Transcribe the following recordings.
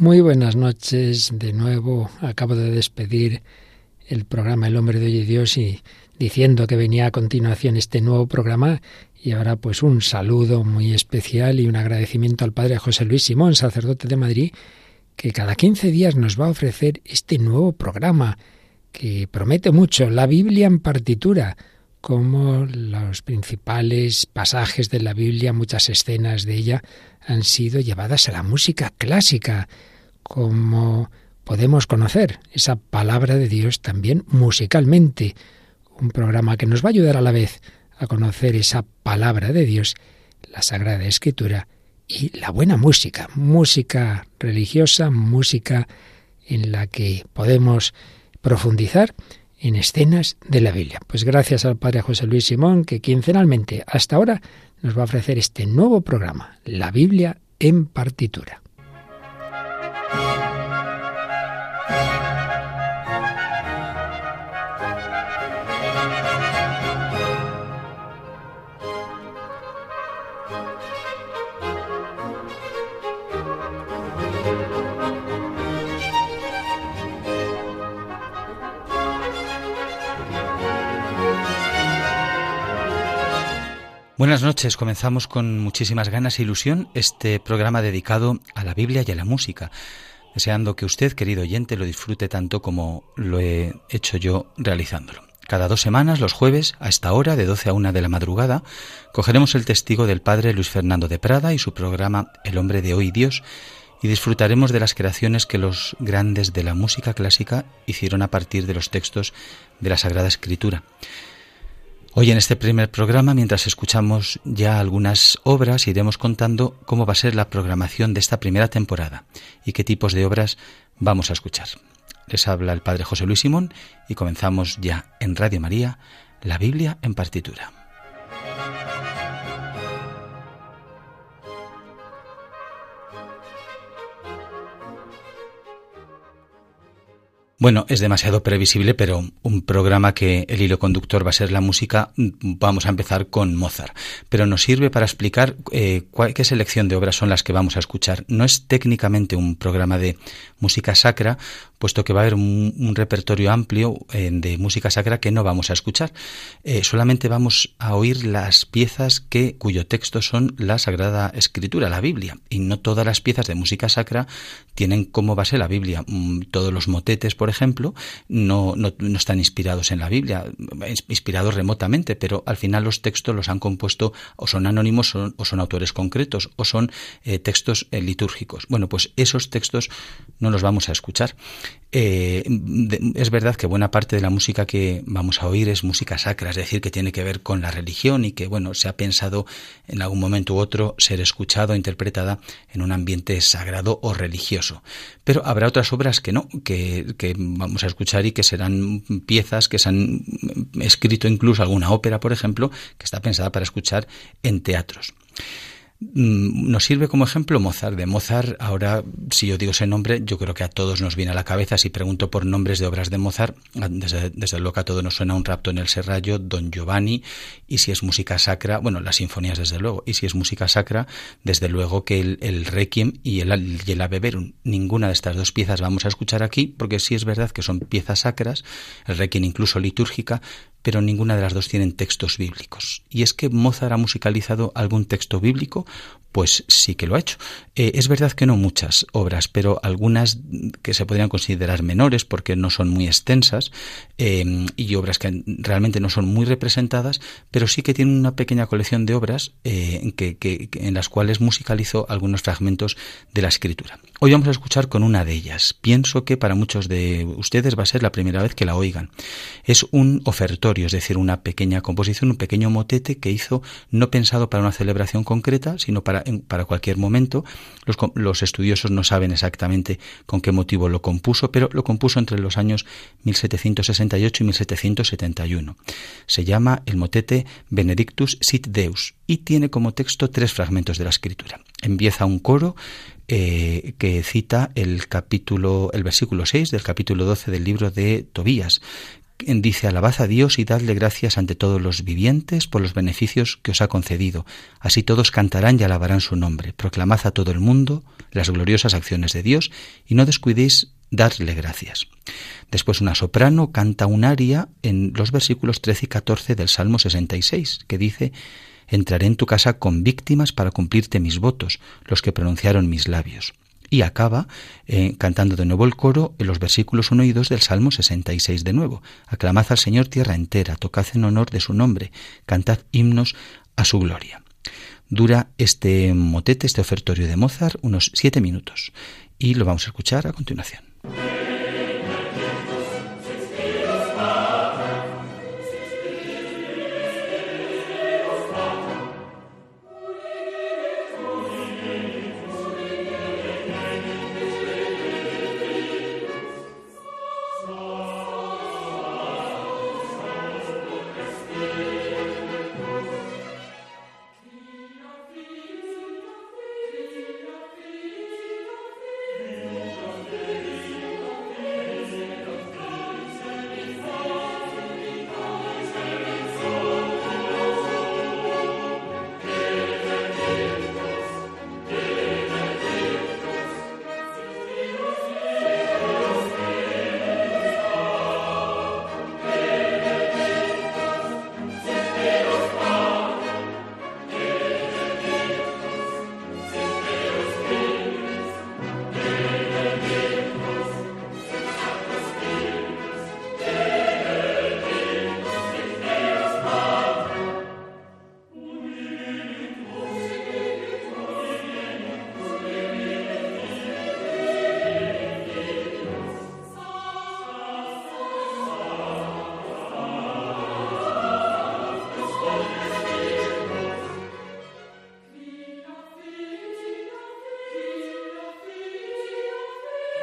Muy buenas noches de nuevo. Acabo de despedir el programa El hombre de hoy y Dios y diciendo que venía a continuación este nuevo programa y ahora pues un saludo muy especial y un agradecimiento al padre José Luis Simón, sacerdote de Madrid, que cada 15 días nos va a ofrecer este nuevo programa que promete mucho, la Biblia en partitura, como los principales pasajes de la Biblia, muchas escenas de ella han sido llevadas a la música clásica cómo podemos conocer esa palabra de Dios también musicalmente. Un programa que nos va a ayudar a la vez a conocer esa palabra de Dios, la Sagrada Escritura y la buena música, música religiosa, música en la que podemos profundizar en escenas de la Biblia. Pues gracias al Padre José Luis Simón, que quincenalmente hasta ahora nos va a ofrecer este nuevo programa, la Biblia en partitura. Buenas noches, comenzamos con muchísimas ganas e ilusión este programa dedicado a la Biblia y a la música, deseando que usted, querido oyente, lo disfrute tanto como lo he hecho yo realizándolo. Cada dos semanas, los jueves, a esta hora, de 12 a 1 de la madrugada, cogeremos el testigo del padre Luis Fernando de Prada y su programa El hombre de hoy Dios, y disfrutaremos de las creaciones que los grandes de la música clásica hicieron a partir de los textos de la Sagrada Escritura. Hoy en este primer programa, mientras escuchamos ya algunas obras, iremos contando cómo va a ser la programación de esta primera temporada y qué tipos de obras vamos a escuchar. Les habla el Padre José Luis Simón y comenzamos ya en Radio María, la Biblia en partitura. Bueno, es demasiado previsible, pero un programa que el hilo conductor va a ser la música, vamos a empezar con Mozart. Pero nos sirve para explicar eh, qué selección de obras son las que vamos a escuchar. No es técnicamente un programa de música sacra, puesto que va a haber un, repertorio amplio eh, de música sacra que no vamos a escuchar. Eh, solamente vamos a oír las piezas que, cuyo texto son la Sagrada Escritura, la Biblia. Y no todas las piezas de música sacra tienen como base la Biblia. Mm, todos los motetes, por ejemplo, no, no, están inspirados en la Biblia, inspirados remotamente, pero al final los textos los han compuesto o son anónimos o son autores concretos o son eh, textos litúrgicos. Bueno, pues esos textos no los vamos a escuchar. Eh, es verdad que buena parte de la música que vamos a oír es música sacra, es decir, que tiene que ver con la religión y que, bueno, se ha pensado en algún momento u otro ser escuchado, interpretada en un ambiente sagrado o religioso. Pero habrá otras obras que no, que, que vamos a escuchar y que serán piezas que se han escrito incluso alguna ópera, por ejemplo, que está pensada para escuchar en teatros. Mm, nos sirve como ejemplo Mozart. De Mozart, ahora, si yo digo ese nombre, yo creo que a todos nos viene a la cabeza. Si pregunto por nombres de obras de Mozart, desde, desde luego a todos nos suena un rapto en el Serrallo, Don Giovanni, y si es música sacra, bueno, las sinfonías desde luego, y si es música sacra, desde luego que el, Requiem y el, y el Ave ninguna de estas dos piezas vamos a escuchar aquí, porque sí es verdad que son piezas sacras, el Requiem incluso litúrgica, pero ninguna de las dos tienen textos bíblicos. Y es que Mozart ha musicalizado algún texto bíblico, pues sí que lo ha hecho. Eh, es verdad que no muchas obras, pero algunas que se podrían considerar menores porque no son muy extensas eh, y obras que realmente no son muy representadas, pero sí que tienen una pequeña colección de obras eh, que, en las cuales musicalizó algunos fragmentos de la escritura. Hoy vamos a escuchar con una de ellas. Pienso que para muchos de ustedes va a ser la primera vez que la oigan. Es un es decir, una pequeña composición, un pequeño motete que hizo no pensado para una celebración concreta, sino para para, cualquier momento. Los, los, estudiosos no saben exactamente con qué motivo lo compuso, pero lo compuso entre los años 1768 y 1771. Se llama el motete Benedictus sit Deus y tiene como texto tres fragmentos de la escritura. Empieza un coro eh, que cita el capítulo, el versículo 6 del capítulo 12 del libro de Tobías, dice, alabad a Dios y dadle gracias ante todos los vivientes por los beneficios que os ha concedido. Así todos cantarán y alabarán su nombre. Proclamad a todo el mundo las gloriosas acciones de Dios y no descuidéis darle gracias. Después una soprano canta un aria en los versículos 13 y 14 del Salmo 66, que dice, Entraré en tu casa con víctimas para cumplirte mis votos, los que pronunciaron mis labios y acaba eh, cantando de nuevo el coro en los versículos 1 y 2 del Salmo 66 de nuevo. Aclamad al Señor tierra entera, tocad en honor de su nombre, cantad himnos a su gloria. Dura este motete, este ofertorio de Mozart, unos siete minutos y lo vamos a escuchar a continuación.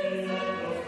Jesus,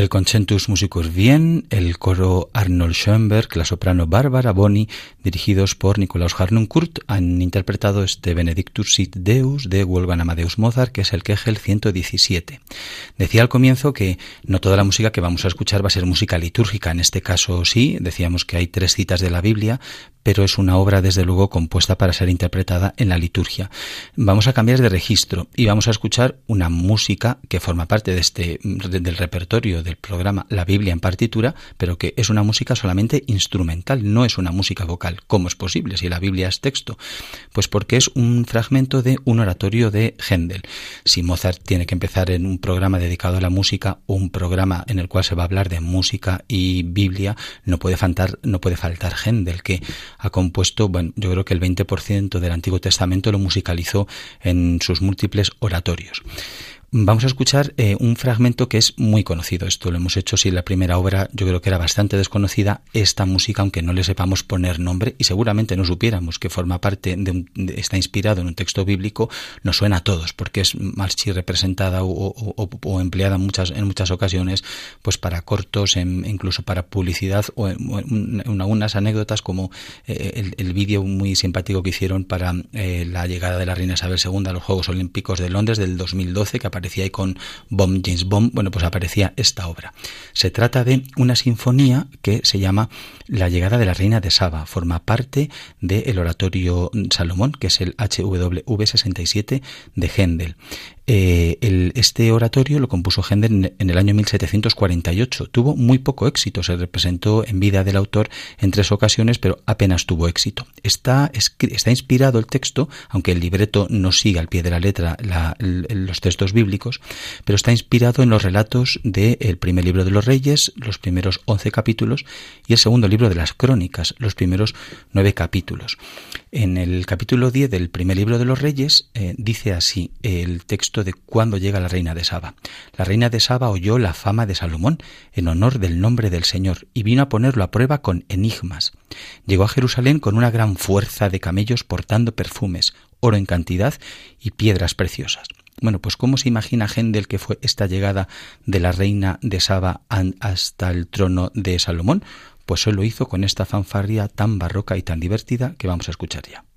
el Concentus Musicus Wien, el coro Arnold Schoenberg, la soprano Bárbara Boni, dirigidos por Nikolaus Harnoncourt, han interpretado este Benedictus Sit Deus de Wolfgang Amadeus Mozart, que es el Kegel 117. Decía al comienzo que no toda la música que vamos a escuchar va a ser música litúrgica, en este caso sí, decíamos que hay tres citas de la Biblia, pero es una obra desde luego compuesta para ser interpretada en la liturgia. Vamos a cambiar de registro y vamos a escuchar una música que forma parte de este del repertorio del programa La Biblia en partitura, pero que es una música solamente instrumental, no es una música vocal. ¿Cómo es posible si la Biblia es texto? Pues porque es un fragmento de un oratorio de Händel. Si Mozart tiene que empezar en un programa dedicado a la música un programa en el cual se va a hablar de música y Biblia, no puede faltar no puede faltar Händel que ha compuesto, bueno, yo creo que el 20% del Antiguo Testamento lo musicalizó en sus múltiples oratorios. Vamos a escuchar eh, un fragmento que es muy conocido. Esto lo hemos hecho si la primera obra yo creo que era bastante desconocida. Esta música, aunque no le sepamos poner nombre y seguramente no supiéramos que forma parte de, está inspirado en un texto bíblico, nos suena a todos porque es marchi representada o, empleada en muchas en muchas ocasiones, pues para cortos, incluso para publicidad o en, algunas anécdotas como eh, el, vídeo muy simpático que hicieron para eh, la llegada de la reina Isabel II a los Juegos Olímpicos de Londres del 2012 que aparecía ahí con Bomb James Bomb, bueno, pues aparecía esta obra. Se trata de una sinfonía que se llama La llegada de la reina de Saba. Forma parte del oratorio Salomón, que es el HWV 67 de Händel. Eh, este oratorio lo compuso Händel en, el año 1748. Tuvo muy poco éxito. Se representó en vida del autor en tres ocasiones, pero apenas tuvo éxito. Está, inspirado el texto, aunque el libreto no sigue al pie de la letra los textos bíblicos, pero está inspirado en los relatos del primer libro de los Reyes, los primeros once capítulos, y el segundo libro de las Crónicas, los primeros nueve capítulos. En el capítulo 10 del primer libro de los Reyes eh, dice así el texto de cuando llega la reina de Saba. La reina de Saba oyó la fama de Salomón en honor del nombre del Señor y vino a ponerlo a prueba con enigmas. Llegó a Jerusalén con una gran fuerza de camellos portando perfumes, oro en cantidad y piedras preciosas. Bueno, pues ¿cómo se imagina Gendel que fue esta llegada de la reina de Saba hasta el trono de Salomón? Pues él lo hizo con esta fanfarria tan barroca y tan divertida que vamos a escuchar ya.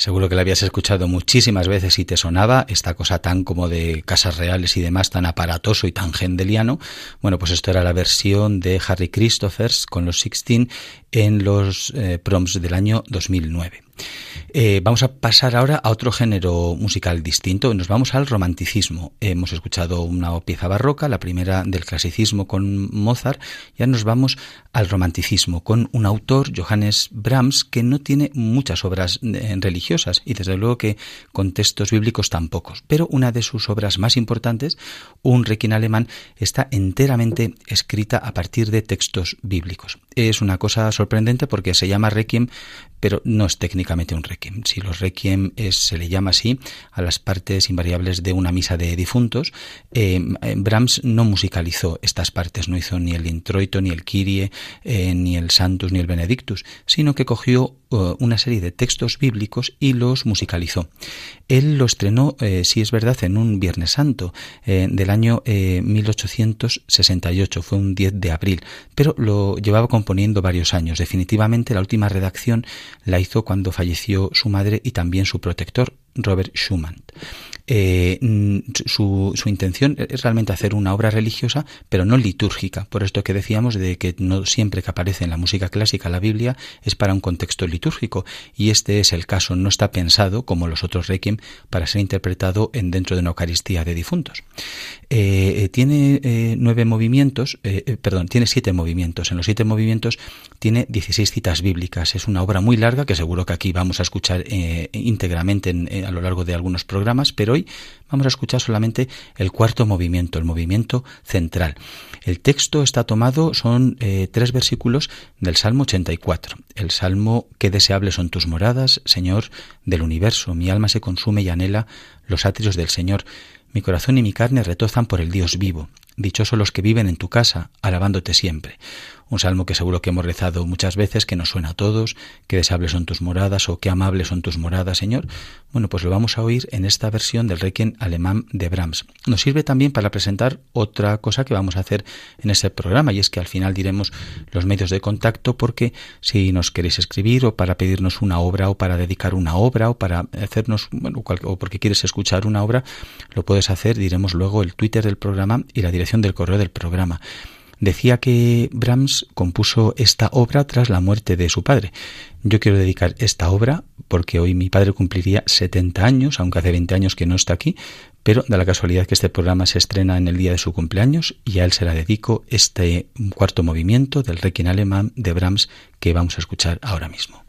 Seguro que la habías escuchado muchísimas veces y te sonaba esta cosa tan como de casas reales y demás, tan aparatoso y tan gendeliano. Bueno, pues esto era la versión de Harry Christophers con los Sixteen en los eh, proms del año 2009. Eh, vamos a pasar ahora a otro género musical distinto. Nos vamos al romanticismo. Hemos escuchado una pieza barroca, la primera del clasicismo con Mozart, y ahora nos vamos al romanticismo con un autor, Johannes Brahms, que no tiene muchas obras eh, religiosas y desde luego que con textos bíblicos tampoco. Pero una de sus obras más importantes, un requiem alemán, está enteramente escrita a partir de textos bíblicos. Es una cosa sorprendente porque se llama requiem, pero no es técnicamente un requiem. Si los requiem se le llama así a las partes invariables de una misa de difuntos, eh, Brahms no musicalizó estas partes, no hizo ni el introito, ni el Kyrie, eh, ni el Santus, ni el Benedictus, sino que cogió una serie de textos bíblicos y los musicalizó. Él lo estrenó, eh, si es verdad, en un Viernes Santo del año 1868, fue un 10 de abril, pero lo llevaba componiendo varios años. Definitivamente la última redacción la hizo cuando falleció su madre y también su protector, Robert Schumann. Eh, su, intención es realmente hacer una obra religiosa, pero no litúrgica. Por esto que decíamos de que no siempre que aparece en la música clásica la Biblia es para un contexto litúrgico. Y este es el caso. No está pensado, como los otros requiem, para ser interpretado en dentro de una Eucaristía de difuntos. Eh, tiene eh, nueve movimientos, perdón, tiene siete movimientos. En los siete movimientos tiene 16 citas bíblicas. Es una obra muy larga que seguro que aquí vamos a escuchar íntegramente a lo largo de algunos programas, pero hoy vamos a escuchar solamente el cuarto movimiento, el movimiento central. El texto está tomado, son eh, tres versículos del Salmo 84. El Salmo, qué deseables son tus moradas, Señor del universo. Mi alma se consume y anhela los atrios del Señor. Mi corazón y mi carne retozan por el Dios vivo. Dichosos los que viven en tu casa, alabándote siempre un salmo que seguro que hemos rezado muchas veces, que nos suena a todos, que deseables son tus moradas o qué amables son tus moradas, Señor. Bueno, pues lo vamos a oír en esta versión del Requiem alemán de Brahms. Nos sirve también para presentar otra cosa que vamos a hacer en este programa y es que al final diremos los medios de contacto porque si nos queréis escribir o para pedirnos una obra o para dedicar una obra o para hacernos, bueno, o porque quieres escuchar una obra, lo puedes hacer, diremos luego el Twitter del programa y la dirección del correo del programa. Decía que Brahms compuso esta obra tras la muerte de su padre. Yo quiero dedicar esta obra porque hoy mi padre cumpliría 70 años, aunque hace 20 años que no está aquí, pero da la casualidad que este programa se estrena en el día de su cumpleaños y a él se la dedico este cuarto movimiento del Requiem alemán de Brahms que vamos a escuchar ahora mismo.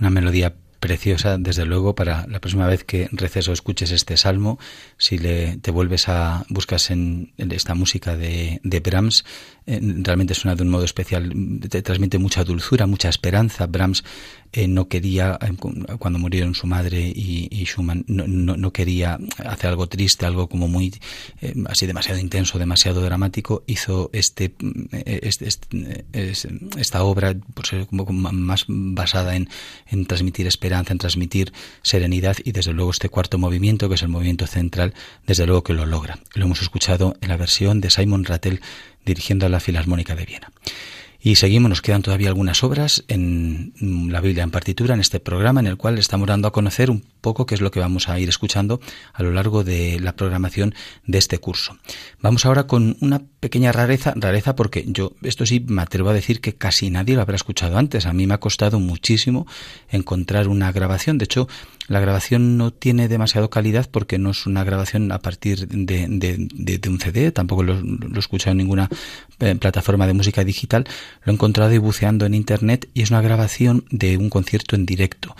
Una melodía preciosa, desde luego, para la próxima vez que reces o escuches este salmo, si le, te vuelves a, buscas en, esta música de, de Brahms, eh, realmente suena de un modo especial, te transmite mucha dulzura, mucha esperanza. Brahms eh, no quería, eh, cuando murieron su madre y, Schumann, no, no, quería hacer algo triste, algo como muy, así demasiado intenso, demasiado dramático, hizo este, este, este esta obra, ser como más basada en, en transmitir esperanza, en transmitir serenidad y desde luego este cuarto movimiento, que es el movimiento central, desde luego que lo logra. Lo hemos escuchado en la versión de Simon Rattle dirigiendo a la Filarmónica de Viena. Y seguimos, nos quedan todavía algunas obras en la Biblia en partitura, en este programa, en el cual estamos dando a conocer un poco qué es lo que vamos a ir escuchando a lo largo de la programación de este curso. Vamos ahora con una pequeña rareza, rareza porque yo, esto sí me atrevo a decir que casi nadie lo habrá escuchado antes. A mí me ha costado muchísimo encontrar una grabación. De hecho, la grabación no tiene demasiado calidad porque no es una grabación a partir de, de, un CD, tampoco lo, lo, he escuchado en ninguna eh, plataforma de música digital. Lo he encontrado y buceando en internet y es una grabación de un concierto en directo.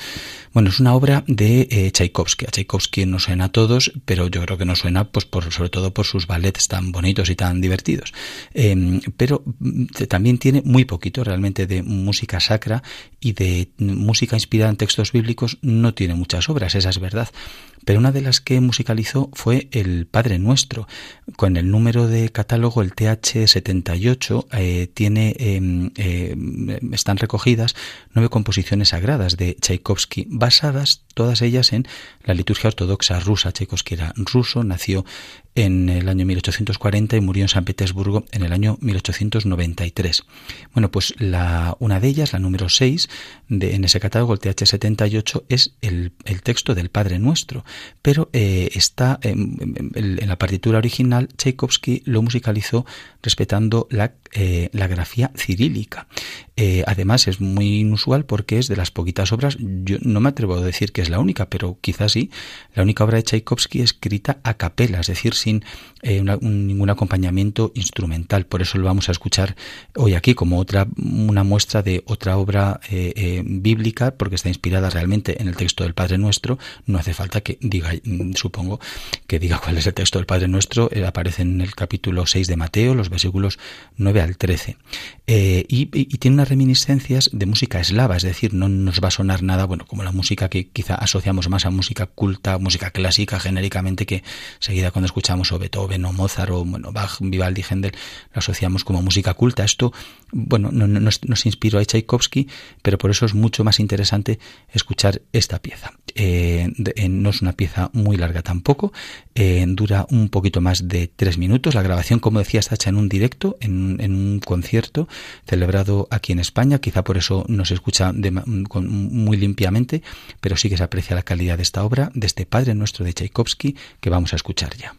Bueno, es una obra de eh, Tchaikovsky. A Tchaikovsky no suena a todos, pero yo creo que no suena pues sobre todo por sus ballets tan bonitos y tan divertidos. Em, pero mm, también tiene muy poquito realmente de música sacra y de música inspirada en textos bíblicos. No tiene muchas obras, esa es verdad pero una de las que musicalizó fue el Padre Nuestro. Con el número de catálogo, el TH78, eh, tiene, em, eh, están recogidas nueve composiciones sagradas de Tchaikovsky, basadas todas ellas en la liturgia ortodoxa rusa. Tchaikovsky era ruso, nació en el año 1840 y murió en San Petersburgo en el año 1893. Bueno, pues una de ellas, la número 6, de, en ese catálogo, el TH78, es el, el texto del Padre Nuestro, pero eh, está en, en, la partitura original, Tchaikovsky lo musicalizó respetando la, eh, la grafía cirílica. Eh, además es muy inusual porque es de las poquitas obras, yo no me atrevo a decir que es la única, pero quizás sí, la única obra de Tchaikovsky escrita a capela, es decir, sin eh, ningún acompañamiento instrumental. Por eso lo vamos a escuchar hoy aquí como otra una muestra de otra obra eh, bíblica, porque está inspirada realmente en el texto del Padre Nuestro. No hace falta que diga, mm, supongo, que diga cuál es el texto del Padre Nuestro. aparece en el capítulo 6 de Mateo, los versículos 9 al 13. y, tiene una reminiscencias de música eslava, es decir, no nos va a sonar nada, bueno, como la música que quizá asociamos más a música culta, música clásica genéricamente, que seguida cuando escuchamos o Beethoven o Mozart o bueno, Bach, Vivaldi, Händel, lo asociamos como música culta. Esto, bueno, no, nos, inspiró a Tchaikovsky, pero por eso es mucho más interesante escuchar esta pieza. Eh, no es una pieza muy larga tampoco, eh, dura un poquito más de tres minutos. La grabación, como decía, está hecha en un directo, en, en un concierto celebrado aquí en España, quizá por eso no se escucha muy limpiamente, pero sí que se aprecia la calidad de esta obra, de este Padre Nuestro de Tchaikovsky, que vamos a escuchar ya.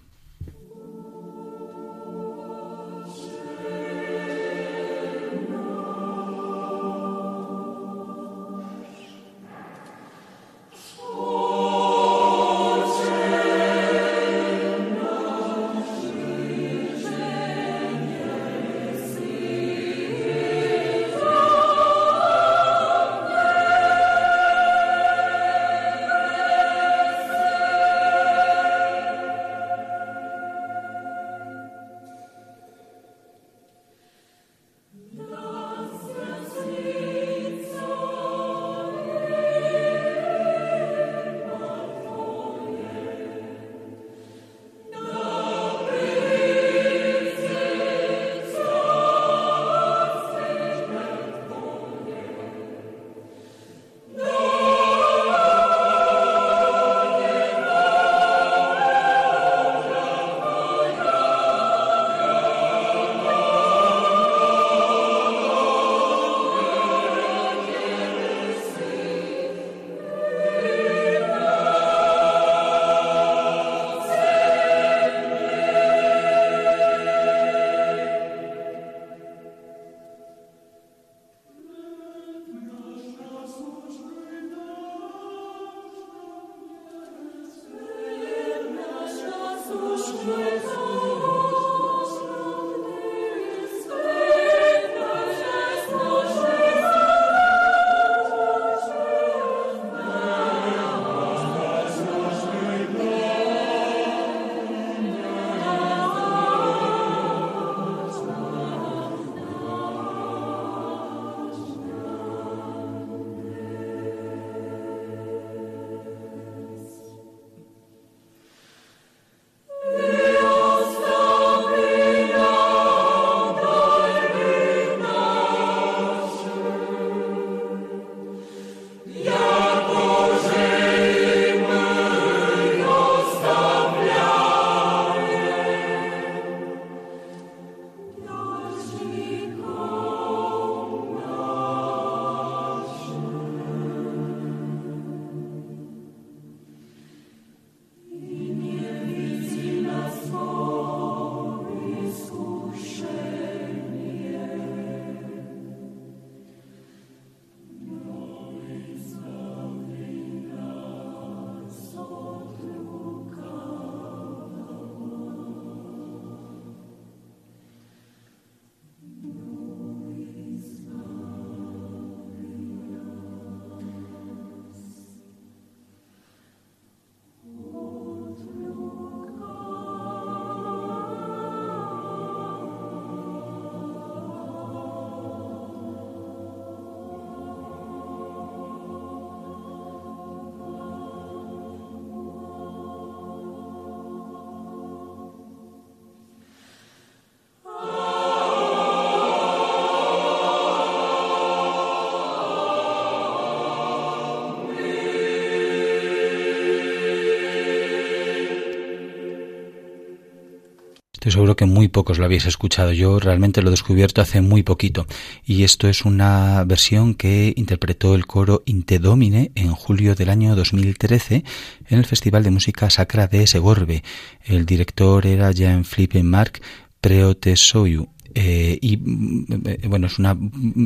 Que muy pocos lo habéis escuchado. Yo realmente lo he descubierto hace muy poquito. Y esto es una versión que interpretó el coro Intedomine en julio del año 2013 en el Festival de Música Sacra de Segorbe. El director era Jean-Philippe Marc Preotesoyu eh, y mm, bueno, es una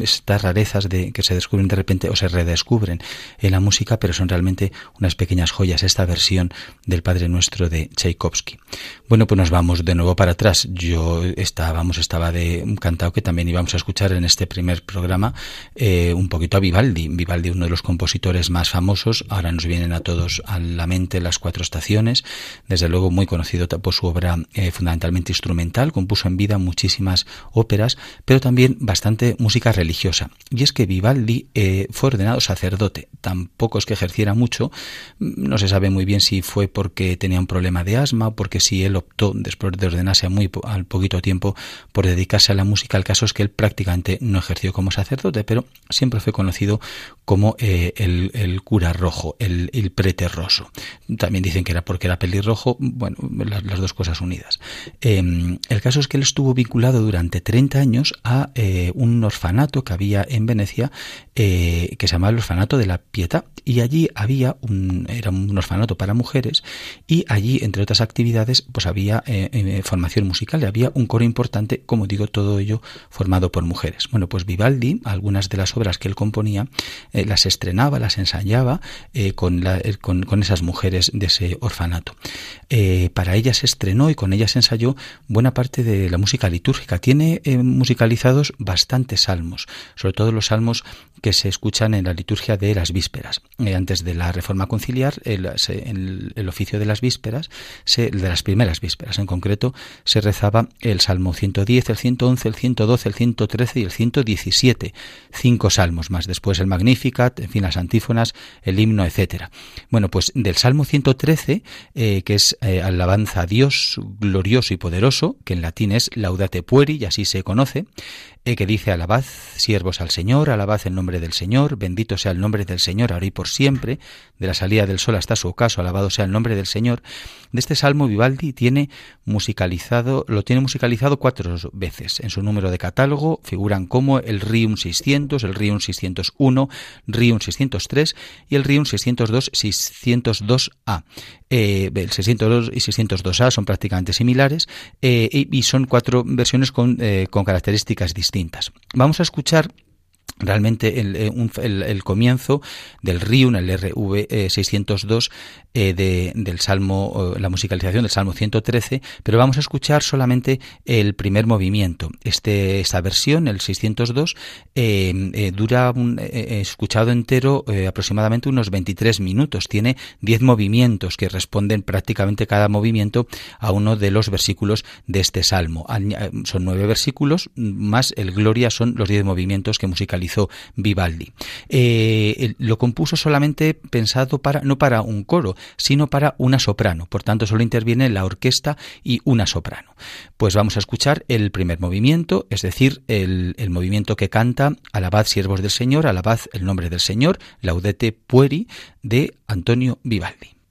estas rarezas de que se descubren de repente o se redescubren en la música, pero son realmente unas pequeñas joyas esta versión del Padre Nuestro de Tchaikovsky. Bueno, pues nos vamos de nuevo para atrás. Yo estábamos estaba de un cantado que también íbamos a escuchar en este primer programa eh, un poquito a Vivaldi. Vivaldi, uno de los compositores más famosos. Ahora nos vienen a todos a la mente las cuatro estaciones. Desde luego muy conocido por su obra eh, fundamentalmente instrumental. Compuso en vida muchísimas óperas, pero también bastante música religiosa. Y es que Vivaldi eh, fue ordenado sacerdote. Tampoco es que ejerciera mucho, no se sabe muy bien si fue porque tenía un problema de asma o porque si él optó, después de ordenarse muy al poquito tiempo, por dedicarse a la música. El caso es que él prácticamente no ejerció como sacerdote, pero siempre fue conocido como eh, el, cura rojo, el, el preterroso. También dicen que era porque era pelirrojo, bueno, las, dos cosas unidas. Em, el caso es que él estuvo vinculado durante durante 30 años a eh, un orfanato que había en Venecia eh, que se llamaba el orfanato de la Pietà y allí había un era un orfanato para mujeres y allí entre otras actividades pues había eh, formación musical. Y había un coro importante como digo todo ello formado por mujeres. Bueno pues Vivaldi algunas de las obras que él componía las estrenaba las ensayaba con, con, con, esas mujeres de ese orfanato. Para ellas estrenó y con ellas ensayó buena parte de la música litúrgica tiene eh, musicalizados bastantes salmos, sobre todo los salmos que se escuchan en la liturgia de las vísperas. Eh, antes de la reforma conciliar, el, el, oficio de las vísperas, se, de las primeras vísperas en concreto, se rezaba el Salmo 110, el 111, el 112, el 113 y el 117. Cinco salmos más. Después el Magnificat, en fin, las antífonas, el himno, etcétera. Bueno, pues del Salmo 113, eh, que es alabanza a Dios glorioso y poderoso, que en latín es Laudate Pueri, y así se conoce, eh, que dice, alabad siervos al Señor, alabad el nombre del Señor, bendito sea el nombre del Señor ahora y por siempre, de la salida del sol hasta su ocaso, alabado sea el nombre del Señor. De este salmo Vivaldi tiene musicalizado, lo tiene musicalizado cuatro veces. En su número de catálogo figuran como el Rium 600, el Rium 601, Rium 603 y el Rium 602 602A. Eh, el 602 y 602A son prácticamente similares eh, y, son cuatro versiones con, eh, con características distintas. Vamos a escuchar realmente el, eh, el, comienzo del Riun, el RV 602 eh, eh, de, del Salmo, la musicalización del Salmo 113, pero vamos a escuchar solamente el primer movimiento. Este, esta versión, el 602, dura, un, escuchado entero, aproximadamente unos 23 minutos. Tiene 10 movimientos que responden prácticamente cada movimiento a uno de los versículos de este Salmo. Son nueve versículos, más el Gloria son los 10 movimientos que musicalizan hizo Vivaldi. Eh, lo compuso solamente pensado para, no para un coro, sino para una soprano. Por tanto, solo interviene la orquesta y una soprano. Pues vamos a escuchar el primer movimiento, es decir, el, movimiento que canta Alabad siervos del Señor, alabad el nombre del Señor, Laudete Pueri, de Antonio Vivaldi.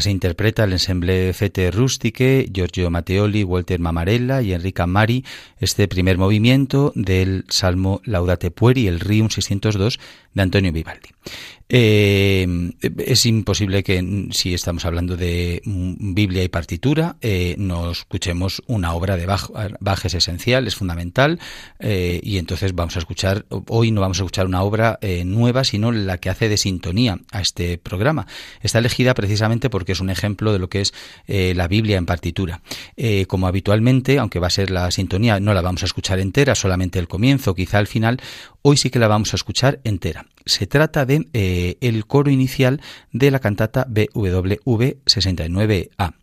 Así interpreta el ensemble Fete Rustique, Giorgio Matteoli, Walter Mamarella y Enrica Mari este primer movimiento del Salmo Laudate Pueri, el Rium 602 de Antonio Vivaldi. Eh, es imposible que, si estamos hablando de Biblia y partitura, eh, no escuchemos una obra de Bach. Bach es esencial, es fundamental, eh, y entonces vamos a escuchar, hoy no vamos a escuchar una obra eh, nueva, sino la que hace de sintonía a este programa. Está elegida precisamente porque es un ejemplo de lo que es la Biblia en partitura. como habitualmente, aunque va a ser la sintonía, no la vamos a escuchar entera, solamente el comienzo, quizá al final, hoy sí que la vamos a escuchar entera. Se trata de eh, el coro inicial de la cantata BWV 69A.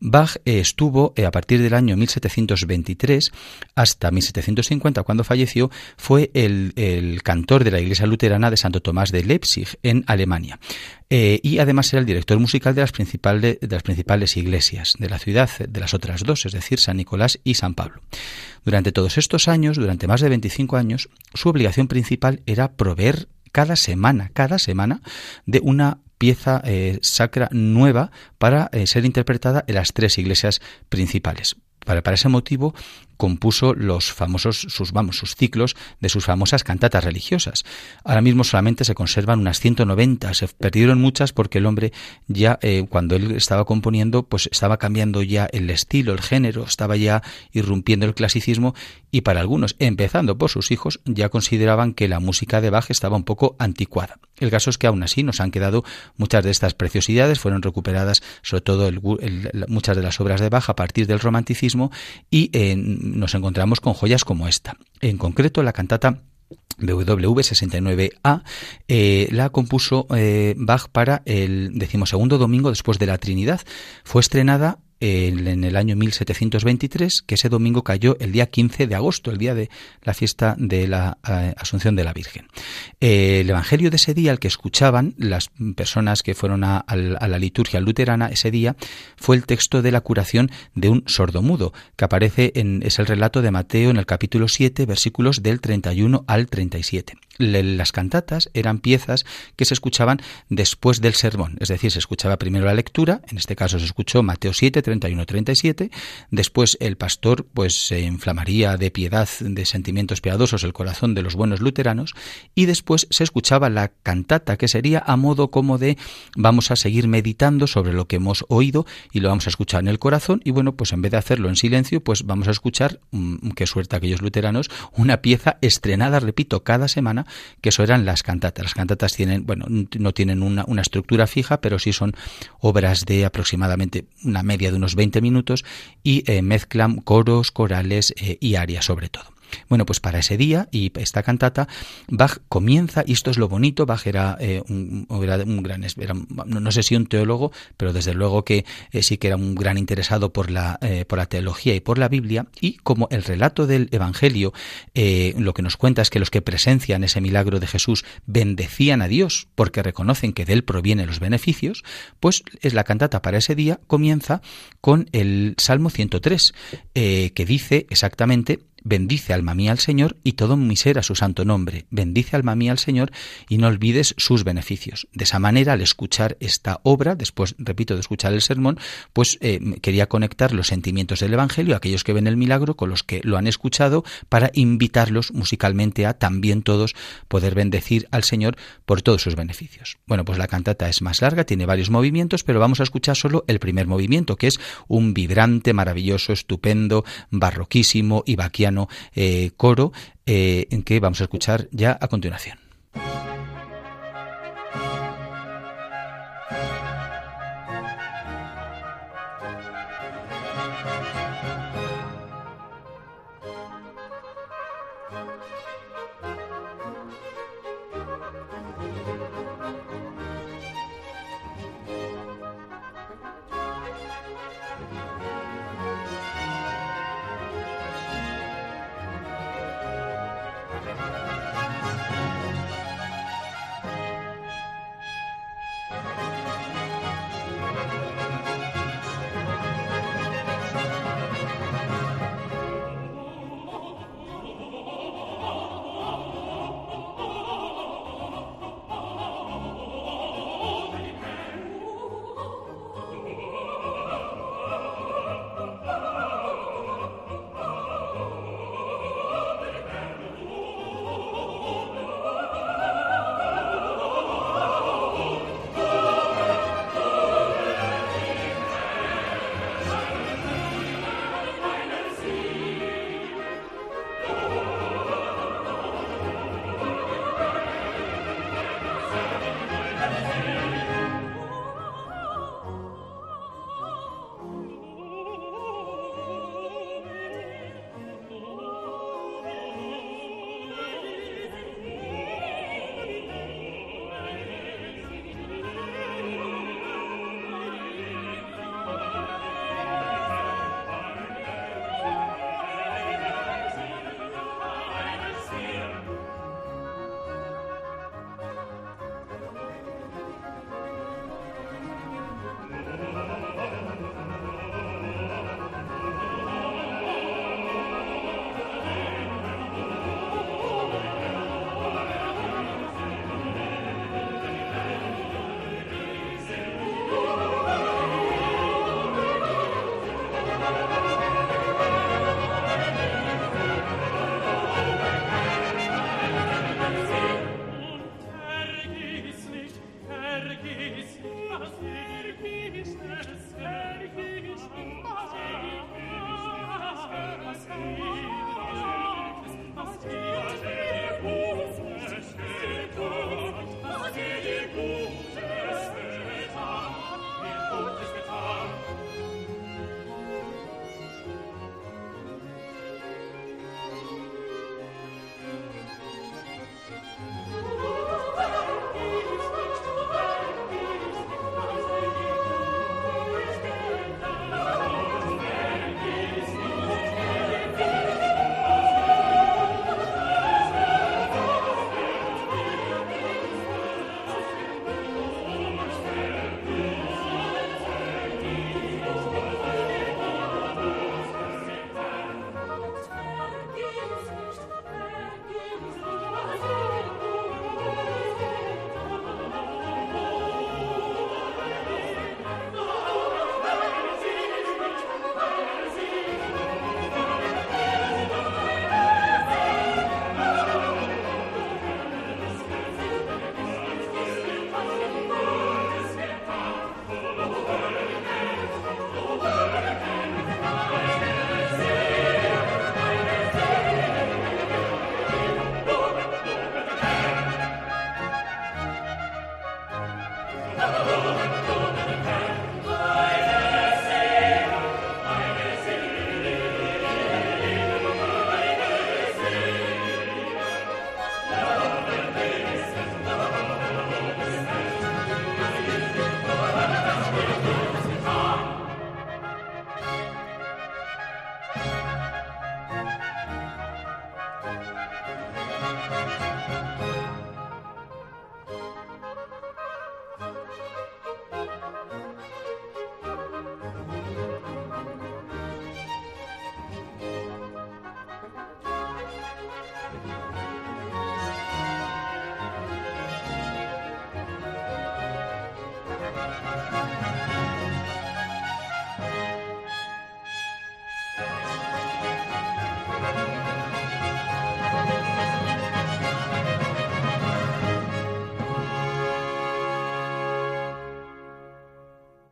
Bach eh, estuvo eh, a partir del año 1723 hasta 1750, cuando falleció, fue el, cantor de la iglesia luterana de Santo Tomás de Leipzig, en Alemania. y además era el director musical de las, principales, de las principales iglesias de la ciudad, de las otras dos, es decir, San Nicolás y San Pablo. Durante todos estos años, durante más de 25 años, su obligación principal era proveer cada semana, cada semana, de una pieza eh, sacra nueva para eh, ser interpretada en las tres iglesias principales. Para, para, ese motivo compuso los famosos, sus, vamos, sus ciclos de sus famosas cantatas religiosas. Ahora mismo solamente se conservan unas 190, se perdieron muchas porque el hombre ya, eh, cuando él estaba componiendo, pues estaba cambiando ya el estilo, el género, estaba ya irrumpiendo el clasicismo y para algunos, empezando por sus hijos, ya consideraban que la música de Bach estaba un poco anticuada. El caso es que aún así nos han quedado muchas de estas preciosidades, fueron recuperadas sobre todo muchas de las obras de Bach a partir del romanticismo y en nos encontramos con joyas como esta. En concreto, la cantata BWV69A eh, la compuso eh, Bach para el decimosegundo domingo después de la Trinidad. Fue estrenada en el año 1723, que ese domingo cayó el día 15 de agosto, el día de la fiesta de la eh, Asunción de la Virgen. el Evangelio de ese día, el que escuchaban las personas que fueron a, la liturgia luterana ese día, fue el texto de la curación de un sordomudo, que aparece en, es el relato de Mateo en el capítulo 7, versículos del 31 al 37 las cantatas eran piezas que se escuchaban después del sermón, es decir, se escuchaba primero la lectura, en este caso se escuchó Mateo 7, 31, 37, después el pastor pues se inflamaría de piedad, de sentimientos piadosos el corazón de los buenos luteranos. Y después se escuchaba la cantata que sería a modo como de vamos a seguir meditando sobre lo que hemos oído y lo vamos a escuchar en el corazón y bueno, pues en vez de hacerlo en silencio, pues vamos a escuchar, mm, qué suerte aquellos luteranos, una pieza estrenada, repito, cada semana que eso eran las cantatas. Las cantatas tienen, bueno, no tienen una, estructura fija, pero sí son obras de aproximadamente una media de unos 20 minutos y eh, mezclan coros, corales eh, y arias sobre todo. Bueno, pues para ese día y esta cantata, Bach comienza, y esto es lo bonito, Bach era, eh, un, gran, no, sé si un teólogo, pero desde luego que eh, sí que era un gran interesado por la, eh, por la teología y por la Biblia, y como el relato del Evangelio lo que nos cuenta es que los que presencian ese milagro de Jesús bendecían a Dios porque reconocen que de él provienen los beneficios, pues es la cantata para ese día comienza con el Salmo 103, que dice exactamente Bendice alma mía al Señor y todo mi ser a su santo nombre. Bendice alma mía al Señor y no olvides sus beneficios. De esa manera, al escuchar esta obra, después, repito, de escuchar el sermón, pues eh, quería conectar los sentimientos del Evangelio, aquellos que ven el milagro, con los que lo han escuchado, para invitarlos musicalmente a también todos poder bendecir al Señor por todos sus beneficios. Bueno, pues la cantata es más larga, tiene varios movimientos, pero vamos a escuchar solo el primer movimiento, que es un vibrante, maravilloso, estupendo, barroquísimo y vaquiano eh, coro eh, que vamos a escuchar ya a continuación. vergis, was vergis, was vergis, was vergis, was vergis,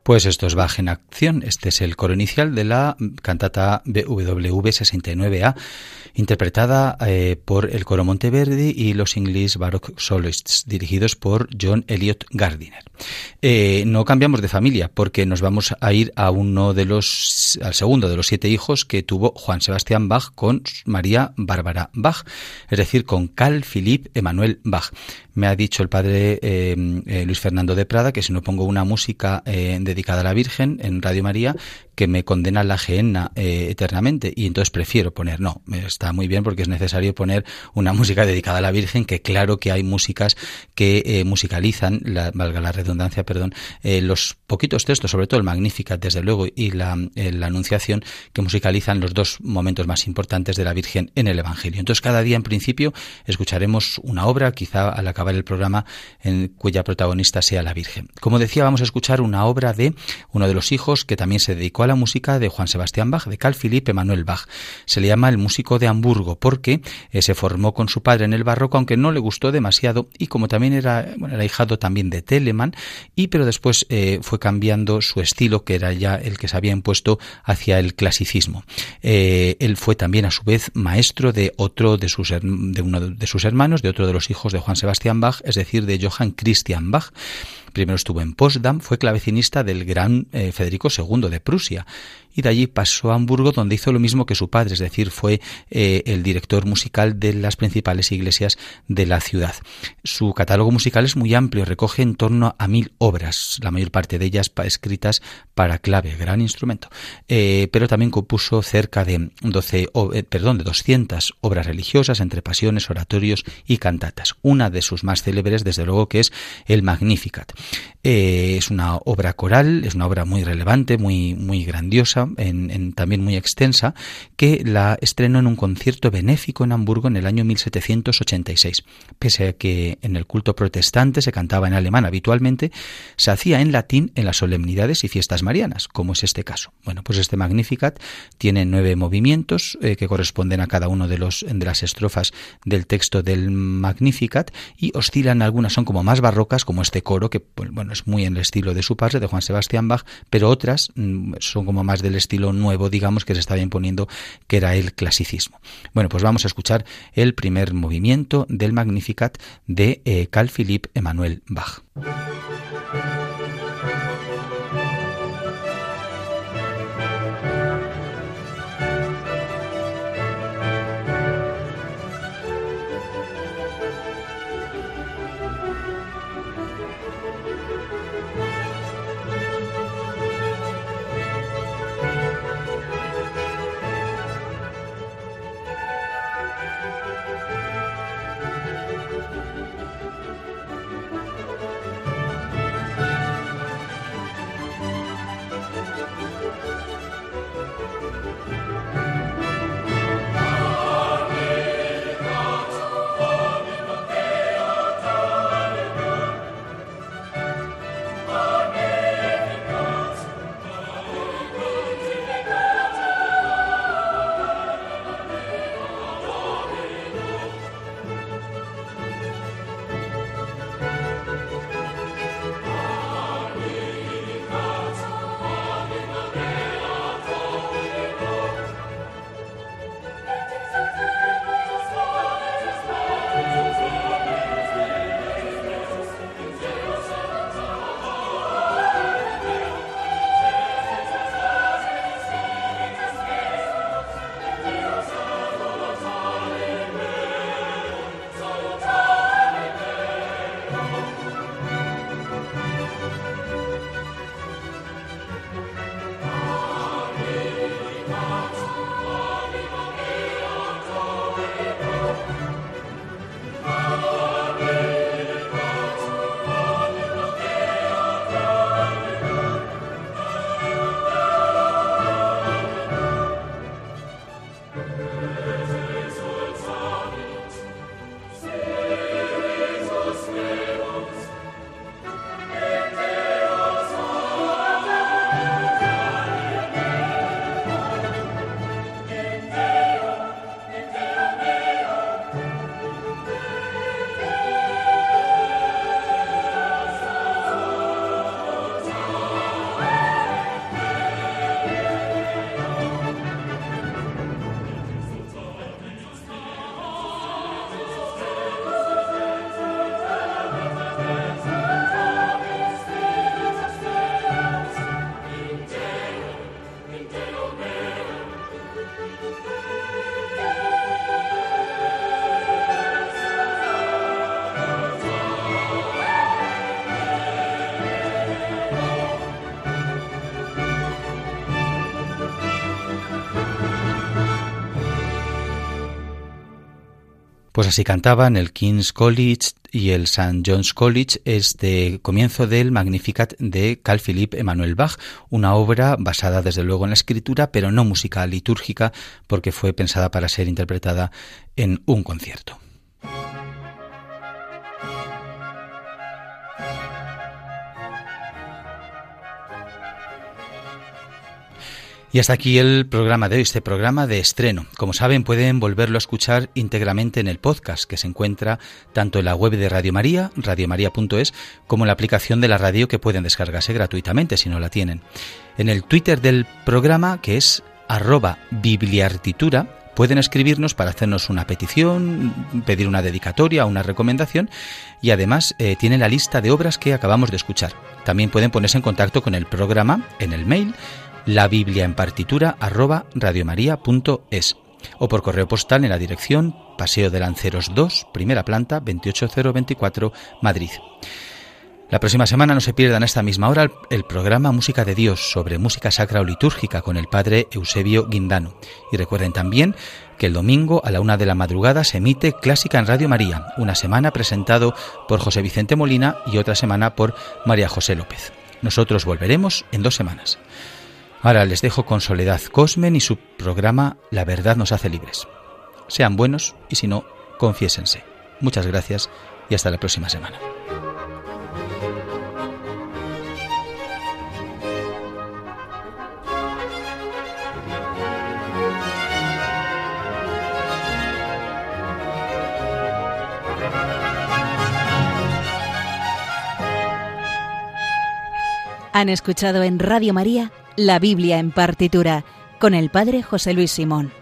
Pues esto es Bach en acción. Este es el coro inicial de la cantata BWV 69A, interpretada eh, por el coro Monteverdi y los English Baroque Soloists, dirigidos por John Elliot Gardiner. Eh, no cambiamos de familia porque nos vamos a ir a uno de los, al segundo de los siete hijos que tuvo Juan Sebastián Bach con María Bárbara Bach, es decir, con Carl Philipp Emanuel Bach. Me ha dicho el padre eh, Luis Fernando de Prada que si no pongo una música de dedicada a la Virgen en Radio María que me condena la gehenna eh, eternamente y entonces prefiero poner, no, está muy bien porque es necesario poner una música dedicada a la Virgen, que claro que hay músicas que eh, musicalizan, la, valga la redundancia, perdón, eh, los poquitos textos, sobre todo el Magnificat, desde luego, y la, la Anunciación, que musicalizan los dos momentos más importantes de la Virgen en el Evangelio. Entonces cada día en principio escucharemos una obra, quizá al acabar el programa, en cuya protagonista sea la Virgen. Como decía, vamos a escuchar una obra de uno de los hijos que también se dedicó a la música de Juan Sebastián Bach, de Carl Philipp Emanuel Bach. Se le llama el músico de Hamburgo porque eh, se formó con su padre en el barroco, aunque no le gustó demasiado, y como también era, bueno, era hijado también de Telemann, y pero después eh, fue cambiando su estilo, que era ya el que se había impuesto hacia el clasicismo. Eh, él fue también a su vez maestro de otro de sus, de uno de sus hermanos, de otro de los hijos de Juan Sebastián Bach, es decir, de Johann Christian Bach. Primero estuvo en Potsdam, fue clavecinista del gran Federico II de Prusia y de allí pasó a Hamburgo donde hizo lo mismo que su padre, es decir, fue eh, el director musical de las principales iglesias de la ciudad. Su catálogo musical es muy amplio, recoge en torno a mil obras, la mayor parte de ellas escritas para clave, gran instrumento, eh, pero también compuso cerca de 12, eh, perdón, de 200 obras religiosas entre pasiones, oratorios y cantatas. Una de sus más célebres, desde luego, que es el Magnificat. es una obra coral, es una obra muy relevante, muy, muy grandiosa, en, también muy extensa, que la estrenó en un concierto benéfico en Hamburgo en el año 1786. Pese a que en el culto protestante se cantaba en alemán habitualmente, se hacía en latín en las solemnidades y fiestas marianas, como es este caso. Bueno, pues este Magnificat tiene nueve movimientos eh, que corresponden a cada uno de, los, de las estrofas del texto del Magnificat y oscilan algunas, son como más barrocas, como este coro, que pues, bueno, es muy en el estilo de su padre, de Juan Sebastián Bach, pero otras mm, son como más del estilo nuevo, digamos, que se estaba imponiendo, que era el clasicismo. Bueno, pues vamos a escuchar el primer movimiento del Magnificat de eh, Carl Philipp Emanuel Bach. Pues así cantaban el King's College y el St. John's College, este comienzo del Magnificat de Carl Philipp Emanuel Bach, una obra basada desde luego en la escritura, pero no musical, litúrgica, porque fue pensada para ser interpretada en un concierto. Y hasta aquí el programa de hoy, este programa de estreno. Como saben, pueden volverlo a escuchar íntegramente en el podcast que se encuentra tanto en la web de Radio María, radiomaria.es, como en la aplicación de la radio que pueden descargarse gratuitamente si no la tienen. En el Twitter del programa, que es arroba bibliartitura, pueden escribirnos para hacernos una petición, pedir una dedicatoria una recomendación y además eh, tienen la lista de obras que acabamos de escuchar. También pueden ponerse en contacto con el programa en el mail la Biblia en partitura arroba radiomaria.es o por correo postal en la dirección Paseo de Lanceros 2, primera planta, 28024, Madrid. La próxima semana no se pierdan a esta misma hora el programa Música de Dios sobre música sacra o litúrgica con el padre Eusebio Guindano. Y recuerden también que el domingo a la una de la madrugada se emite Clásica en Radio María, una semana presentado por José Vicente Molina y otra semana por María José López. Nosotros volveremos en dos semanas. Ahora les dejo con Soledad Cosmen y su programa La verdad nos hace libres. Sean buenos y si no, confiésense. Muchas gracias y hasta la próxima semana. Han escuchado en Radio María la Biblia en partitura con el Padre José Luis Simón.